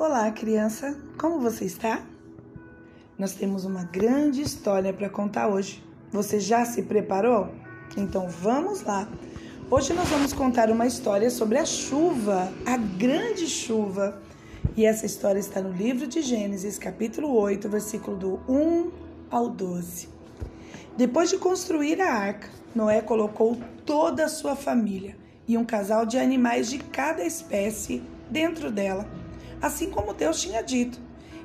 Olá, criança, como você está? Nós temos uma grande história para contar hoje. Você já se preparou? Então vamos lá. Hoje nós vamos contar uma história sobre a chuva, a grande chuva. E essa história está no livro de Gênesis, capítulo 8, versículo do 1 ao 12. Depois de construir a arca, Noé colocou toda a sua família e um casal de animais de cada espécie dentro dela assim como Deus tinha dito.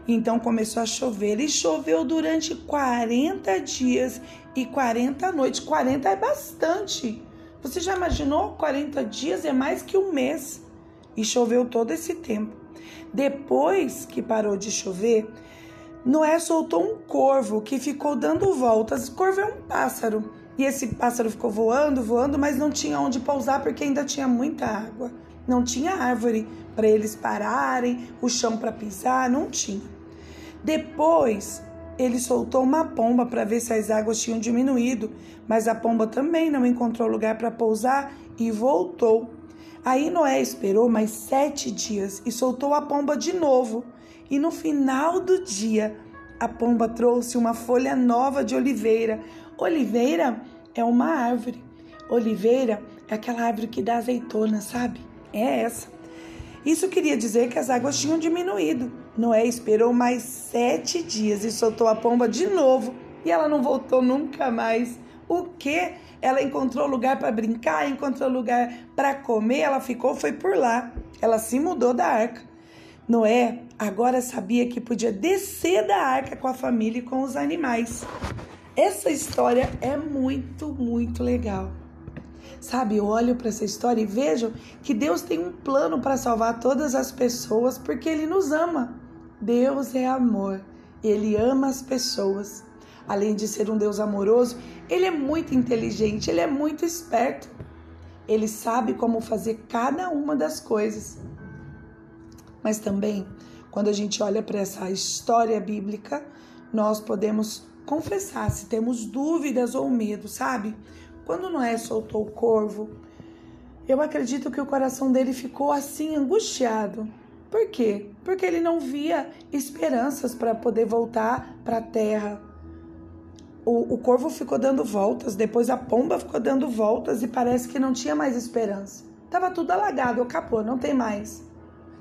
Então começou a chover e choveu durante 40 dias e 40 noites. 40 é bastante. Você já imaginou? 40 dias é mais que um mês. E choveu todo esse tempo. Depois que parou de chover, Noé soltou um corvo que ficou dando voltas. Corvo é um pássaro. E esse pássaro ficou voando, voando, mas não tinha onde pousar porque ainda tinha muita água. Não tinha árvore para eles pararem, o chão para pisar, não tinha. Depois, ele soltou uma pomba para ver se as águas tinham diminuído, mas a pomba também não encontrou lugar para pousar e voltou. Aí Noé esperou mais sete dias e soltou a pomba de novo. E no final do dia, a pomba trouxe uma folha nova de oliveira. Oliveira é uma árvore. Oliveira é aquela árvore que dá azeitona, sabe? É essa. Isso queria dizer que as águas tinham diminuído. Noé esperou mais sete dias e soltou a pomba de novo e ela não voltou nunca mais. O que? Ela encontrou lugar para brincar, encontrou lugar para comer, ela ficou, foi por lá. Ela se mudou da arca. Noé agora sabia que podia descer da arca com a família e com os animais. Essa história é muito, muito legal. Sabe, eu olho para essa história e vejo que Deus tem um plano para salvar todas as pessoas porque Ele nos ama. Deus é amor, Ele ama as pessoas. Além de ser um Deus amoroso, Ele é muito inteligente, Ele é muito esperto. Ele sabe como fazer cada uma das coisas. Mas também, quando a gente olha para essa história bíblica, nós podemos confessar se temos dúvidas ou medo, sabe? Quando Noé soltou o corvo, eu acredito que o coração dele ficou assim angustiado. Por quê? Porque ele não via esperanças para poder voltar para a terra. O, o corvo ficou dando voltas, depois a pomba ficou dando voltas e parece que não tinha mais esperança. Tava tudo alagado, acabou, não tem mais.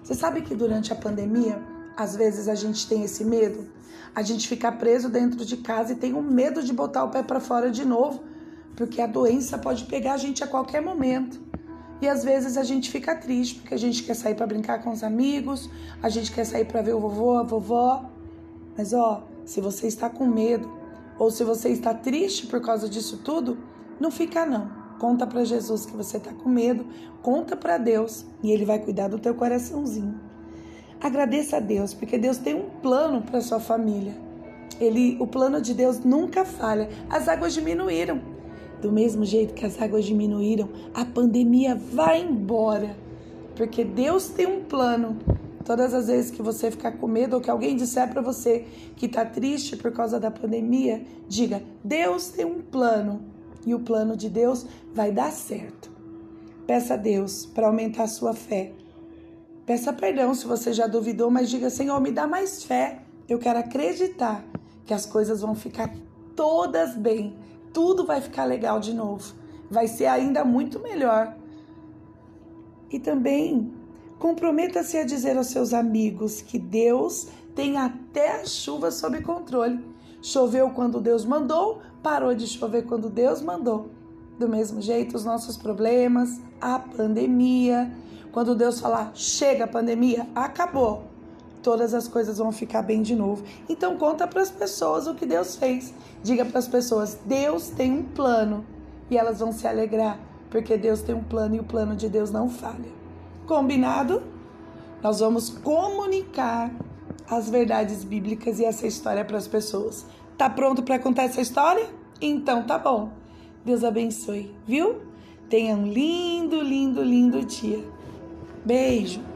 Você sabe que durante a pandemia, às vezes a gente tem esse medo? A gente fica preso dentro de casa e tem o um medo de botar o pé para fora de novo, porque a doença pode pegar a gente a qualquer momento. E às vezes a gente fica triste porque a gente quer sair para brincar com os amigos, a gente quer sair para ver o vovô, a vovó. Mas ó, se você está com medo ou se você está triste por causa disso tudo, não fica não. Conta para Jesus que você está com medo, conta para Deus e ele vai cuidar do teu coraçãozinho. Agradeça a Deus, porque Deus tem um plano para sua família. Ele, o plano de Deus nunca falha. As águas diminuíram. Do mesmo jeito que as águas diminuíram, a pandemia vai embora. Porque Deus tem um plano. Todas as vezes que você ficar com medo ou que alguém disser para você que está triste por causa da pandemia, diga: Deus tem um plano e o plano de Deus vai dar certo. Peça a Deus para aumentar a sua fé. Peça perdão se você já duvidou, mas diga: Senhor, me dá mais fé. Eu quero acreditar que as coisas vão ficar todas bem tudo vai ficar legal de novo. Vai ser ainda muito melhor. E também comprometa-se a dizer aos seus amigos que Deus tem até a chuva sob controle. Choveu quando Deus mandou, parou de chover quando Deus mandou. Do mesmo jeito, os nossos problemas, a pandemia, quando Deus falar chega a pandemia, acabou todas as coisas vão ficar bem de novo. Então conta para as pessoas o que Deus fez. Diga para as pessoas: Deus tem um plano e elas vão se alegrar, porque Deus tem um plano e o plano de Deus não falha. Combinado? Nós vamos comunicar as verdades bíblicas e essa história para as pessoas. Tá pronto para contar essa história? Então tá bom. Deus abençoe, viu? Tenha um lindo, lindo, lindo dia. Beijo.